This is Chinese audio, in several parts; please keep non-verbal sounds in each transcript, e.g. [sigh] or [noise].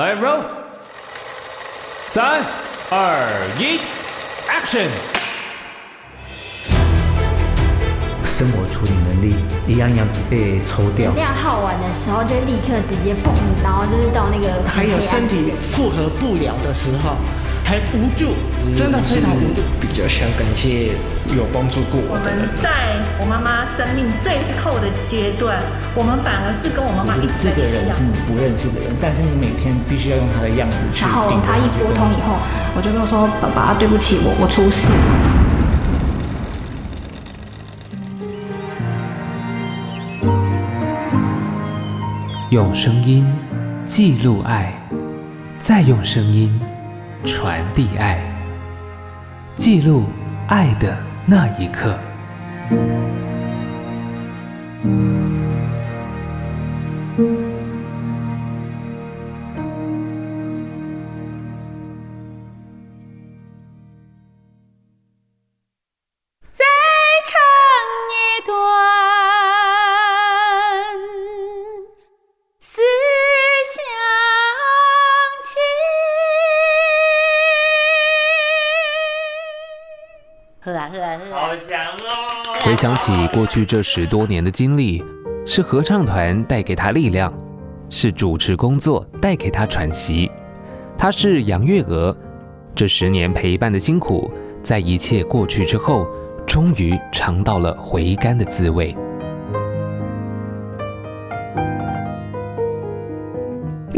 来，roll，三、二、一，action！生活处理能力一样一样被抽掉。量耗完的时候，就立刻直接蹦，然后就是到那个。还有身体负荷不了的时候，还无助，真的非常无助。比较想感谢有帮助过我的人。在我妈妈生命最后的阶段，我们反而是跟我妈妈一直。这个人是你不认识的人，但是你每天必须要用他的样子去。然后他一拨通以后，我就跟我说：“爸爸，对不起，我我出事。”用声音记录爱，再用声音传递爱，记录爱的那一刻。想起过去这十多年的经历，是合唱团带给他力量，是主持工作带给他喘息。他是杨月娥，这十年陪伴的辛苦，在一切过去之后，终于尝到了回甘的滋味。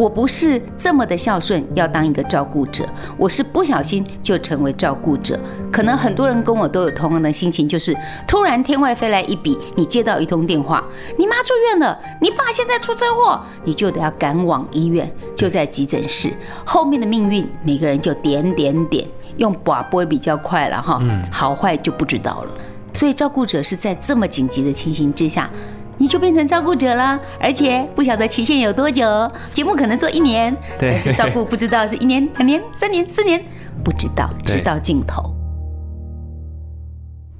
我不是这么的孝顺，要当一个照顾者，我是不小心就成为照顾者。可能很多人跟我都有同样的心情，就是突然天外飞来一笔，你接到一通电话，你妈住院了，你爸现在出车祸，你就得要赶往医院，就在急诊室。后面的命运，每个人就点点点，用拔拨比较快了哈，好坏就不知道了。所以照顾者是在这么紧急的情形之下。你就变成照顾者了，而且不晓得期限有多久，节目可能做一年，但是照顾不知道是一年、两年、三年、四年，不知道，直到尽头。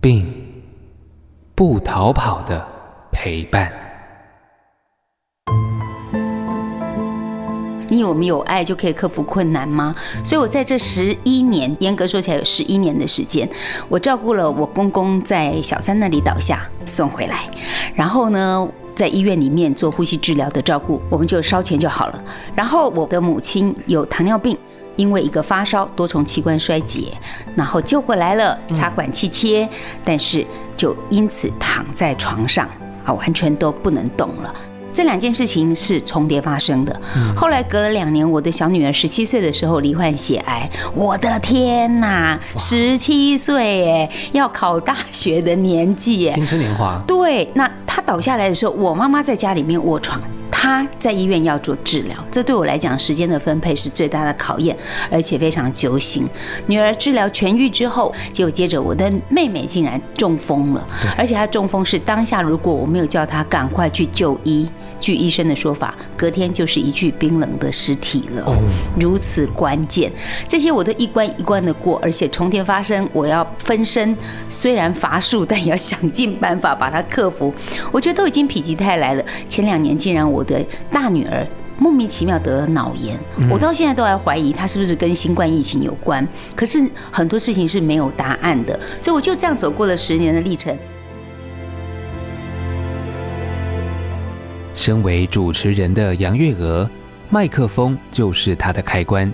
并，不逃跑的陪伴。你以为我们有爱就可以克服困难吗？所以我在这十一年，严格说起来有十一年的时间，我照顾了我公公在小三那里倒下送回来，然后呢，在医院里面做呼吸治疗的照顾，我们就烧钱就好了。然后我的母亲有糖尿病，因为一个发烧，多重器官衰竭，然后救回来了，插管气切，但是就因此躺在床上啊，完全都不能动了。这两件事情是重叠发生的。后来隔了两年，我的小女儿十七岁的时候罹患血癌。我的天哪，十七岁耶，要考大学的年纪耶，青春年华。对，那她倒下来的时候，我妈妈在家里面卧床。他在医院要做治疗，这对我来讲时间的分配是最大的考验，而且非常揪心。女儿治疗痊愈之后，结果接着我的妹妹竟然中风了，而且她中风是当下如果我没有叫她赶快去就医，据医生的说法，隔天就是一具冰冷的尸体了。如此关键，这些我都一关一关的过，而且重叠发生，我要分身，虽然乏术，但也要想尽办法把它克服。我觉得都已经否极泰来了。前两年竟然我的。大女儿莫名其妙得了脑炎，我到现在都还怀疑她是不是跟新冠疫情有关。可是很多事情是没有答案的，所以我就这样走过了十年的历程。身为主持人的杨月娥，麦克风就是她的开关。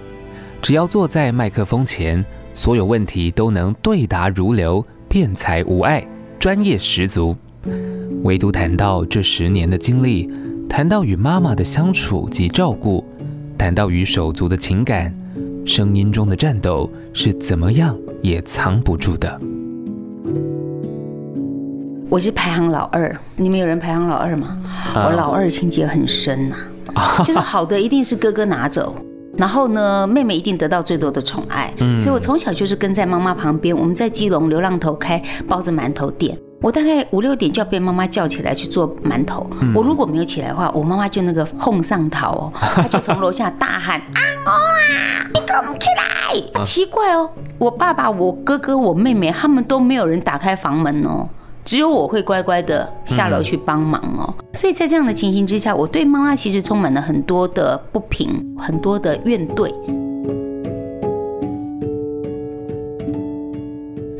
只要坐在麦克风前，所有问题都能对答如流，辩才无碍，专业十足。唯独谈到这十年的经历。谈到与妈妈的相处及照顾，谈到与手足的情感，声音中的颤抖是怎么样也藏不住的。我是排行老二，你们有人排行老二吗？我老二情节很深呐、啊，就是好的一定是哥哥拿走，[laughs] 然后呢，妹妹一定得到最多的宠爱，所以我从小就是跟在妈妈旁边。我们在基隆流浪头开包子馒头店。我大概五六点就要被妈妈叫起来去做馒头。我如果没有起来的话，我妈妈就那个哄上头哦，[laughs] 她就从楼下大喊：“啊我啊，你给我们起来！”奇怪哦，我爸爸、我哥哥、我妹妹他们都没有人打开房门哦。只有我会乖乖的下楼去帮忙哦。所以在这样的情形之下，我对妈妈其实充满了很多的不平，很多的怨怼。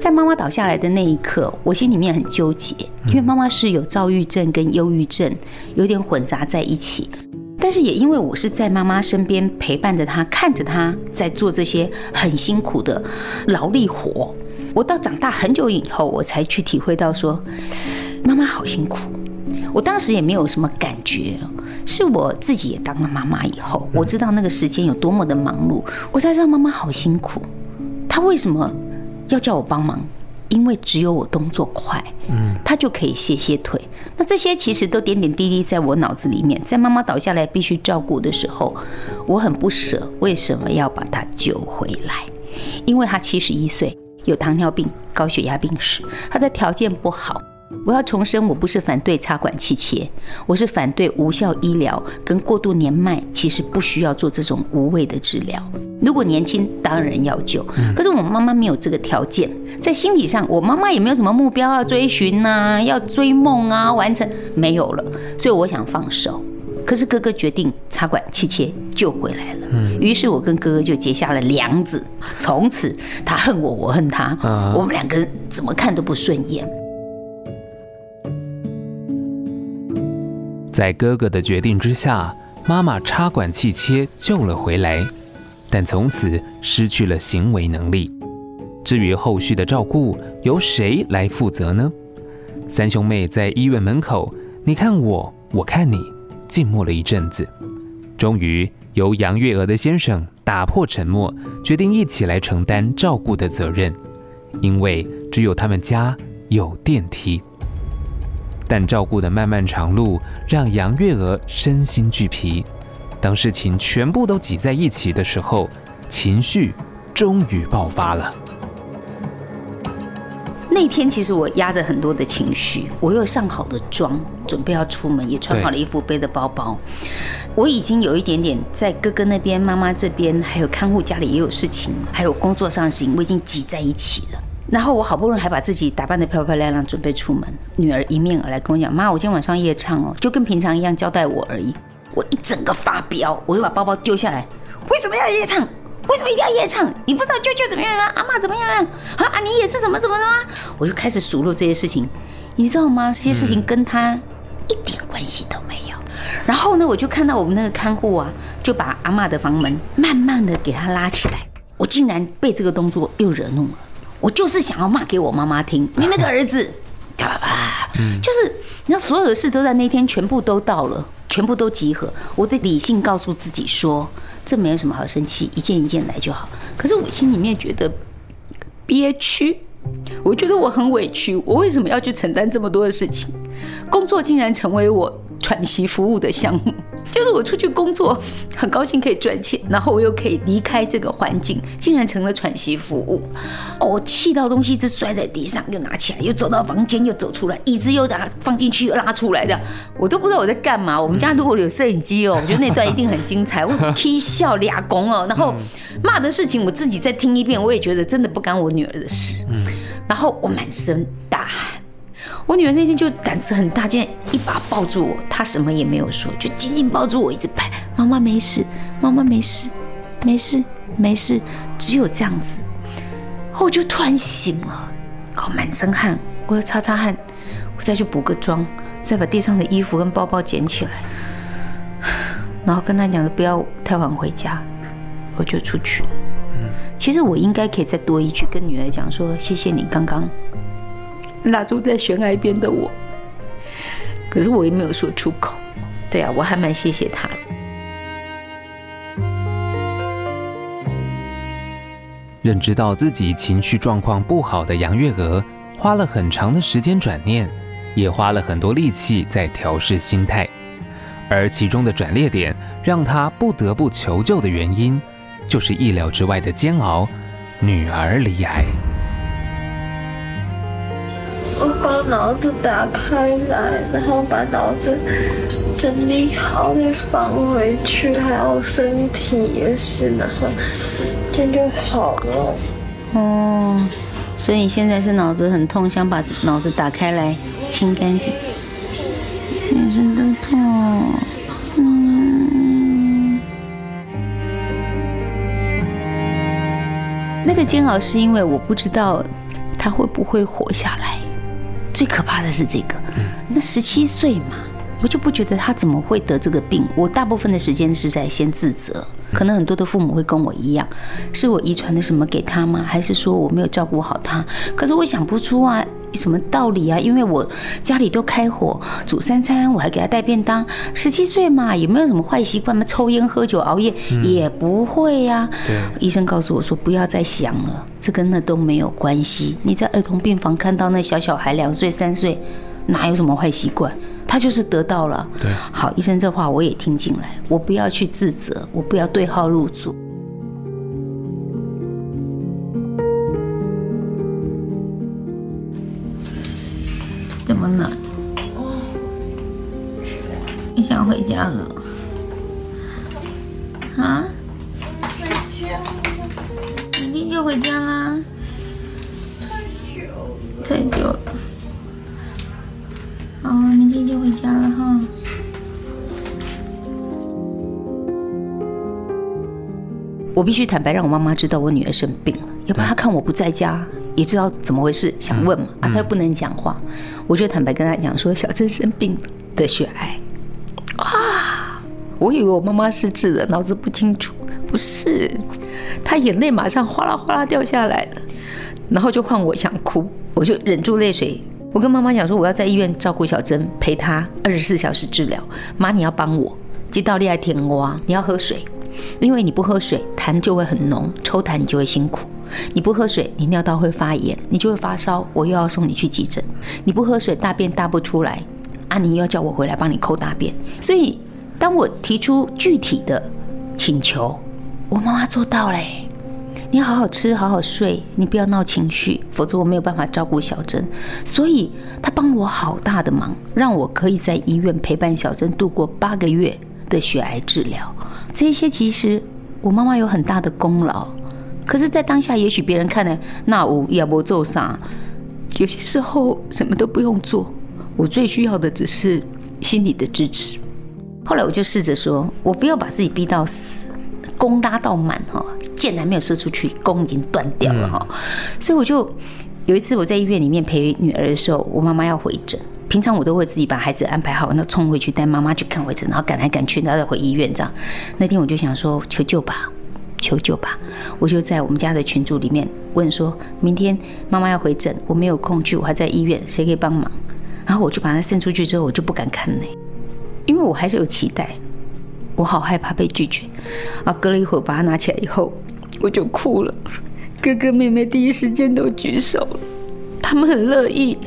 在妈妈倒下来的那一刻，我心里面很纠结，因为妈妈是有躁郁症跟忧郁症，有点混杂在一起。但是也因为我是在妈妈身边陪伴着她，看着她在做这些很辛苦的劳力活，我到长大很久以后，我才去体会到说，妈妈好辛苦。我当时也没有什么感觉，是我自己也当了妈妈以后，我知道那个时间有多么的忙碌，我才知道妈妈好辛苦。她为什么要叫我帮忙？因为只有我动作快，嗯，他就可以歇歇腿。那这些其实都点点滴滴在我脑子里面。在妈妈倒下来必须照顾的时候，我很不舍，为什么要把她救回来？因为她七十一岁，有糖尿病、高血压病史，她的条件不好。我要重申，我不是反对插管气切，我是反对无效医疗跟过度年迈，其实不需要做这种无谓的治疗。如果年轻，当然要救。可是我妈妈没有这个条件，在心理上，我妈妈也没有什么目标要追寻呐，要追梦啊，完成没有了，所以我想放手。可是哥哥决定插管气切救回来了，于是我跟哥哥就结下了梁子，从此他恨我，我恨他，我们两个人怎么看都不顺眼。在哥哥的决定之下，妈妈插管气切救了回来，但从此失去了行为能力。至于后续的照顾，由谁来负责呢？三兄妹在医院门口，你看我，我看你，静默了一阵子，终于由杨月娥的先生打破沉默，决定一起来承担照顾的责任，因为只有他们家有电梯。但照顾的漫漫长路让杨月娥身心俱疲。当事情全部都挤在一起的时候，情绪终于爆发了。那天其实我压着很多的情绪，我又上好的妆，准备要出门，也穿好了衣服，背的包包。我已经有一点点在哥哥那边、妈妈这边，还有看护家里也有事情，还有工作上的事情，我已经挤在一起了。然后我好不容易还把自己打扮得漂漂亮亮，准备出门。女儿迎面而来跟我讲：“妈，我今天晚上夜唱哦，就跟平常一样交代我而已。”我一整个发飙，我就把包包丢下来。为什么要夜唱？为什么一定要夜唱？你不知道舅舅怎么样吗？阿嬷怎么样啊？啊，你也是什么什么的吗？我就开始数落这些事情，你知道吗？这些事情跟他一点关系都没有。然后呢，我就看到我们那个看护啊，就把阿嬷的房门慢慢的给他拉起来。我竟然被这个动作又惹怒了。我就是想要骂给我妈妈听，[laughs] 你那个儿子，[laughs] 啪啪，就是你知道，所有的事都在那天全部都到了，全部都集合。我的理性告诉自己说，这没有什么好生气，一件一件来就好。可是我心里面觉得憋屈，我觉得我很委屈，我为什么要去承担这么多的事情？工作竟然成为我喘息服务的项目。[laughs] 就是我出去工作，[laughs] 很高兴可以赚钱，然后我又可以离开这个环境，竟然成了喘息服务。哦，我气到东西一直摔在地上，又拿起来，又走到房间，又走出来，椅子又把它放进去，又拉出来的，我都不知道我在干嘛。我们家如果有摄影机哦，我觉得那段一定很精彩。[laughs] 我踢笑俩公哦，然后骂的事情我自己再听一遍，我也觉得真的不干我女儿的事。然后我满身大汗。我女儿那天就胆子很大，竟然一把抱住我，她什么也没有说，就紧紧抱住我，一直拍。妈妈没事，妈妈没事，没事，没事，只有这样子。然后我就突然醒了，好满身汗，我要擦擦汗，我再去补个妆，再把地上的衣服跟包包捡起来，然后跟她讲不要太晚回家，我就出去了。其实我应该可以再多一句，跟女儿讲说谢谢你刚刚。蜡烛在悬崖边的我，可是我也没有说出口。对啊，我还蛮谢谢他的。认知到自己情绪状况不好的杨月娥，花了很长的时间转念，也花了很多力气在调试心态。而其中的转捩点，让她不得不求救的原因，就是意料之外的煎熬——女儿离癌。我把脑子打开来，然后把脑子整理好再放回去，还有身体也是，然后这样就好了。哦，所以你现在是脑子很痛，想把脑子打开来清干净。全身都痛，嗯。那个煎熬是因为我不知道他会不会活下来。最可怕的是这个，那十七岁嘛，我就不觉得他怎么会得这个病。我大部分的时间是在先自责。可能很多的父母会跟我一样，是我遗传的什么给他吗？还是说我没有照顾好他？可是我想不出啊，什么道理啊？因为我家里都开火煮三餐，我还给他带便当。十七岁嘛，有没有什么坏习惯嘛？抽烟、喝酒、熬夜、嗯、也不会呀、啊。对，医生告诉我说不要再想了，这跟那都没有关系。你在儿童病房看到那小小孩两岁三岁，哪有什么坏习惯？他就是得到了，对，好，医生这话我也听进来，我不要去自责，我不要对号入座。想回家了？啊？回家？明天就回家啦？太久，太久了。哦，明天就回家了哈。我必须坦白，让我妈妈知道我女儿生病了，要不然她看我不在家，也知道怎么回事，想问嘛，啊，她又不能讲话，我就坦白跟她讲说，小珍生病得血癌。啊，我以为我妈妈失智了，脑子不清楚，不是，她眼泪马上哗啦哗啦掉下来了，然后就换我想哭，我就忍住泪水。我跟妈妈讲说，我要在医院照顾小珍，陪她二十四小时治疗。妈，你要帮我，接到厉害甜瓜，你要喝水，因为你不喝水，痰就会很浓，抽痰你就会辛苦。你不喝水，你尿道会发炎，你就会发烧，我又要送你去急诊。你不喝水，大便大不出来，啊，你要叫我回来帮你抠大便。所以，当我提出具体的请求，我妈妈做到嘞。你要好好吃，好好睡，你不要闹情绪，否则我没有办法照顾小珍。所以他帮我好大的忙，让我可以在医院陪伴小珍度过八个月的血癌治疗。这些其实我妈妈有很大的功劳，可是，在当下，也许别人看来那我也不做啥。有些时候什么都不用做，我最需要的只是心理的支持。后来我就试着说，我不要把自己逼到死。弓拉到满哈，箭还没有射出去，弓已经断掉了哈。所以我就有一次我在医院里面陪女儿的时候，我妈妈要回诊。平常我都会自己把孩子安排好，那冲回去带妈妈去看回诊，然后赶来赶去，然后再回医院这样。那天我就想说求救吧，求救吧。我就在我们家的群组里面问说，明天妈妈要回诊，我没有空去，我还在医院，谁可以帮忙？然后我就把它送出去之后，我就不敢看呢，因为我还是有期待。我好害怕被拒绝，啊！隔了一会儿，把它拿起来以后，我就哭了。哥哥妹妹第一时间都举手，他们很乐意，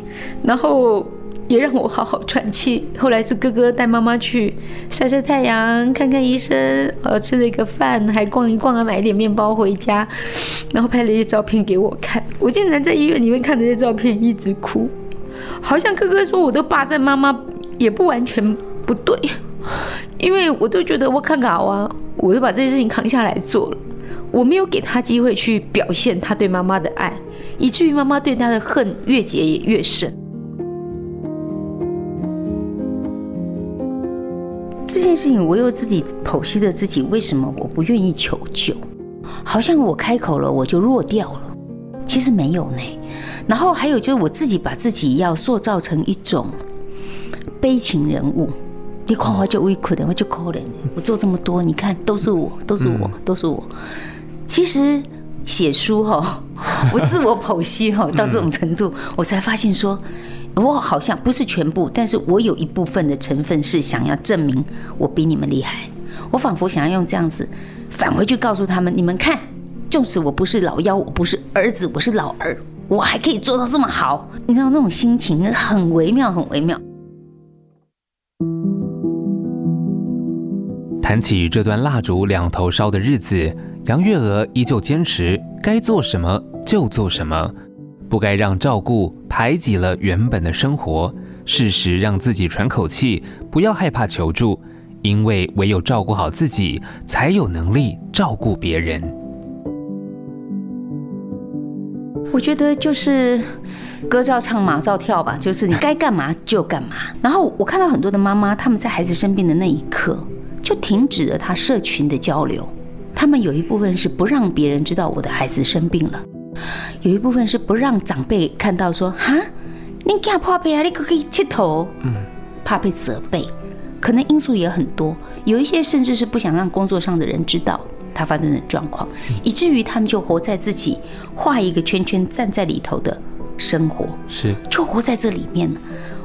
然后也让我好好喘气。后来是哥哥带妈妈去晒晒太阳，看看医生，呃，吃了一个饭，还逛一逛啊，买一点面包回家，然后拍了一些照片给我看。我竟然在医院里面看着这些照片，一直哭，好像哥哥说我都霸占妈妈，也不完全不对。因为我都觉得我看好啊，我就把这些事情扛下来做了。我没有给他机会去表现他对妈妈的爱，以至于妈妈对他的恨越结也越深。这件事情，我又自己剖析了自己，为什么我不愿意求救？好像我开口了，我就弱掉了。其实没有呢。然后还有就是我自己把自己要塑造成一种悲情人物。你看我就委屈的，我就可怜。我做这么多，你看都是我，都是我，都是我。其实写书哈，[laughs] 我自我剖析哈，到这种程度，我才发现说，我好像不是全部，但是我有一部分的成分是想要证明我比你们厉害。我仿佛想要用这样子返回去告诉他们：你们看，就是我不是老幺，我不是儿子，我是老二，我还可以做到这么好。你知道那种心情很微妙，很微妙。谈起这段蜡烛两头烧的日子，杨月娥依旧坚持该做什么就做什么，不该让照顾排挤了原本的生活，适时让自己喘口气，不要害怕求助，因为唯有照顾好自己，才有能力照顾别人。我觉得就是歌照唱，马照跳吧，[laughs] 就是你该干嘛就干嘛。然后我看到很多的妈妈，他们在孩子生病的那一刻，就停止了他社群的交流。他们有一部分是不让别人知道我的孩子生病了，有一部分是不让长辈看到说哈，你家破病啊，你可可以切头，嗯，怕被责备，可能因素也很多。有一些甚至是不想让工作上的人知道他发生的状况，以至于他们就活在自己画一个圈圈站在里头的生活，是就活在这里面。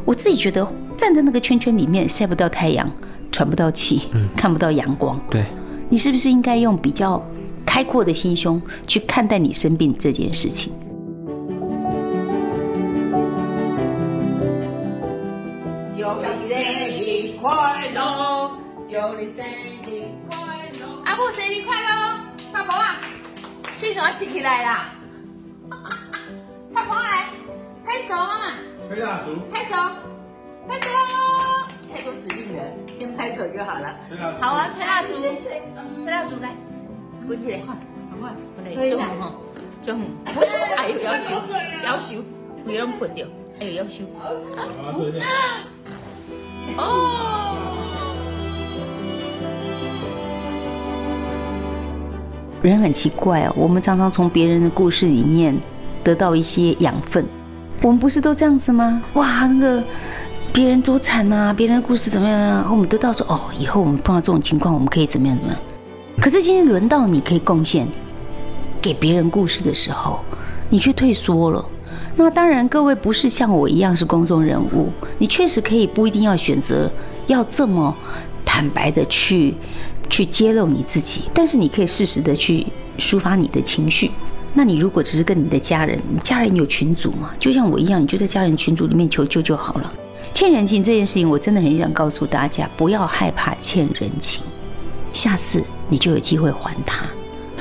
我自己觉得站在那个圈圈里面晒不到太阳，喘不到气，看不到阳光。对，你是不是应该用比较开阔的心胸去看待你生病这件事情？祝你生日快乐！祝你生日生日快乐！泡泡啊，水怎么起起来啦？[laughs] 泡泡来，拍手，妈妈。吹蜡烛。拍手，拍手。太多指令了，先拍手就好了。好啊，吹蜡烛。吹蜡烛来，滚起来，快，快，吹一下哈，就很。哎呦，要修，要修，不要捆掉。哎呦，要修。[gasps] 哦。人很奇怪哦，我们常常从别人的故事里面得到一些养分。我们不是都这样子吗？哇，那个别人多惨啊，别人的故事怎么样啊？我们得到说，哦，以后我们碰到这种情况，我们可以怎么样怎么样？可是今天轮到你可以贡献给别人故事的时候，你却退缩了。那当然，各位不是像我一样是公众人物，你确实可以不一定要选择要这么坦白的去。去揭露你自己，但是你可以适时的去抒发你的情绪。那你如果只是跟你的家人，你家人有群组嘛？就像我一样，你就在家人群组里面求救就好了。欠人情这件事情，我真的很想告诉大家，不要害怕欠人情，下次你就有机会还他。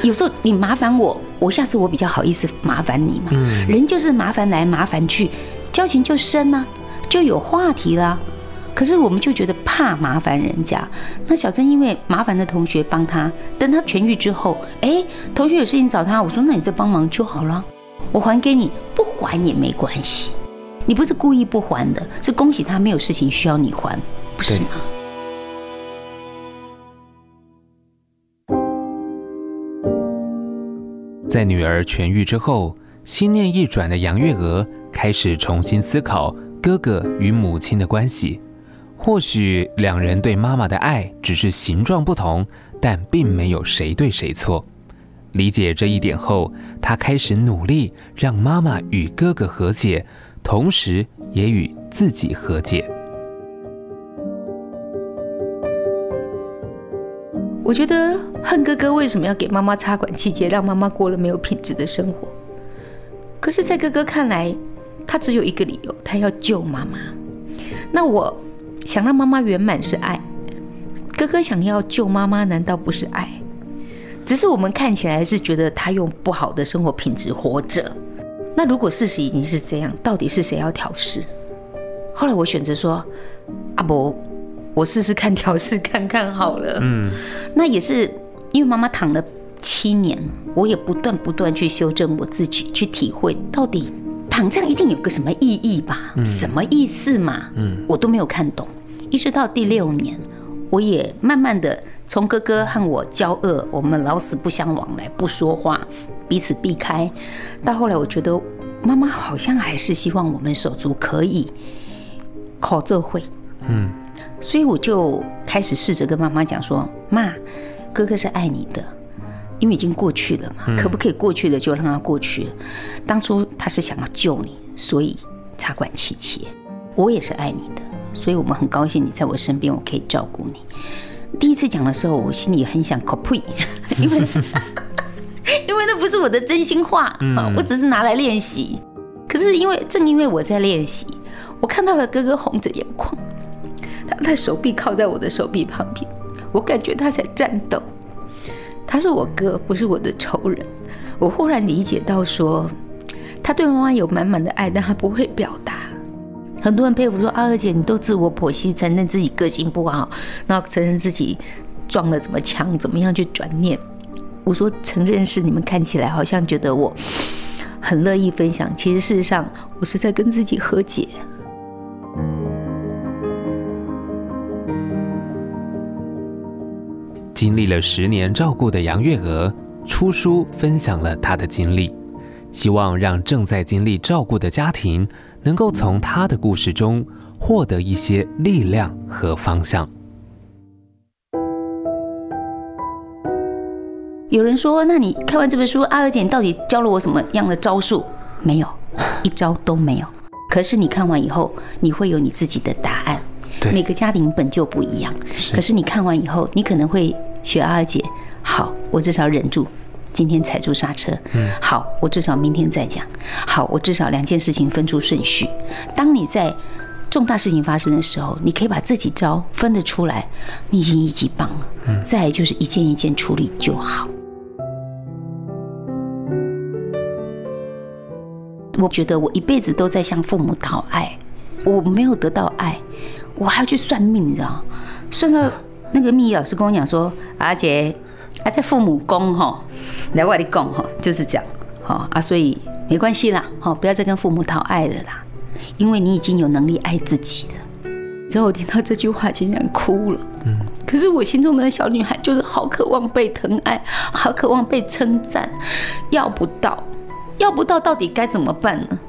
有时候你麻烦我，我下次我比较好意思麻烦你嘛。嗯，人就是麻烦来麻烦去，交情就深啊，就有话题啦。可是我们就觉得怕麻烦人家，那小珍因为麻烦的同学帮他，等他痊愈之后，哎，同学有事情找他，我说那你再帮忙就好了，我还给你，不还也没关系，你不是故意不还的，是恭喜他没有事情需要你还，不是吗？在女儿痊愈之后，心念一转的杨月娥开始重新思考哥哥与母亲的关系。或许两人对妈妈的爱只是形状不同，但并没有谁对谁错。理解这一点后，她开始努力让妈妈与哥哥和解，同时也与自己和解。我觉得恨哥哥为什么要给妈妈插管气节，让妈妈过了没有品质的生活？可是，在哥哥看来，他只有一个理由，他要救妈妈。那我。想让妈妈圆满是爱，哥哥想要救妈妈，难道不是爱？只是我们看起来是觉得他用不好的生活品质活着。那如果事实已经是这样，到底是谁要调试？后来我选择说：“阿伯，我试试看调试看看好了。”嗯，那也是因为妈妈躺了七年，我也不断不断去修正我自己，去体会到底。躺这样一定有个什么意义吧？嗯、什么意思嘛？嗯，我都没有看懂。一直到第六年，我也慢慢的从哥哥和我交恶，我们老死不相往来，不说话，彼此避开。到后来，我觉得妈妈好像还是希望我们手足可以考这会。嗯，所以我就开始试着跟妈妈讲说：“妈，哥哥是爱你的。”因为已经过去了嘛，可不可以过去了就让它过去了？当初他是想要救你，所以插管气切。我也是爱你的，所以我们很高兴你在我身边，我可以照顾你。第一次讲的时候，我心里很想 copy，，[laughs] 因为 [laughs] 因为那不是我的真心话，我只是拿来练习。可是因为正因为我在练习，我看到了哥哥红着眼眶，他的手臂靠在我的手臂旁边，我感觉他在颤抖。他是我哥，不是我的仇人。我忽然理解到说，他对妈妈有满满的爱，但他不会表达。很多人佩服说：“阿二姐，你都自我剖析，承认自己个性不好，然后承认自己撞了怎么枪，怎么样去转念。”我说：“承认是你们看起来好像觉得我很乐意分享。其实事实上，我是在跟自己和解。经历了十年照顾的杨月娥出书分享了她的经历，希望让正在经历照顾的家庭能够从她的故事中获得一些力量和方向。有人说：“那你看完这本书，阿娥姐你到底教了我什么样的招数？没有，[laughs] 一招都没有。可是你看完以后，你会有你自己的答案。对，每个家庭本就不一样。可是你看完以后，你可能会。”学阿姐，好，我至少忍住，今天踩住刹车。嗯，好，我至少明天再讲。好，我至少两件事情分出顺序。当你在重大事情发生的时候，你可以把这几招分得出来，你已经一级棒了。嗯，再来就是一件一件处理就好。我觉得我一辈子都在向父母讨爱，我没有得到爱，我还要去算命，你知道？算到。那个命理老师跟我讲说，阿杰，啊，在父母宫哈，来外地讲哈，就是这样，哈啊，所以没关系啦，哈，不要再跟父母讨爱了啦，因为你已经有能力爱自己了。之后我听到这句话，竟然哭了。嗯，可是我心中的小女孩就是好渴望被疼爱，好渴望被称赞，要不到，要不到，到底该怎么办呢？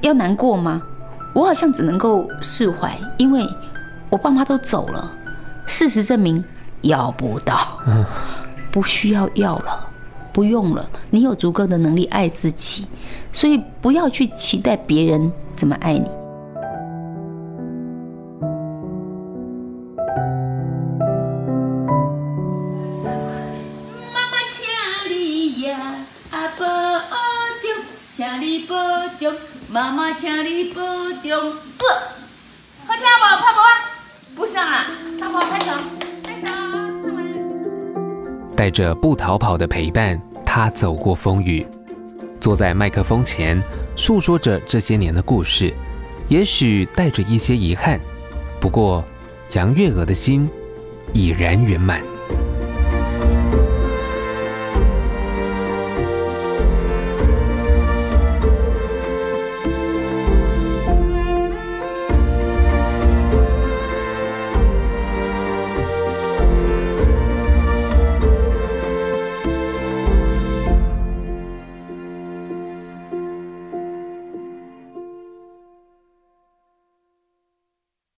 要难过吗？我好像只能够释怀，因为我爸妈都走了。事实证明，要不到，不需要要了，不用了。你有足够的能力爱自己，所以不要去期待别人怎么爱你。妈妈，请你呀，阿保重，请你保重，妈妈，请你保重。不，好听不？拍不？不带着不逃跑的陪伴，他走过风雨，坐在麦克风前诉说着这些年的故事，也许带着一些遗憾，不过杨月娥的心已然圆满。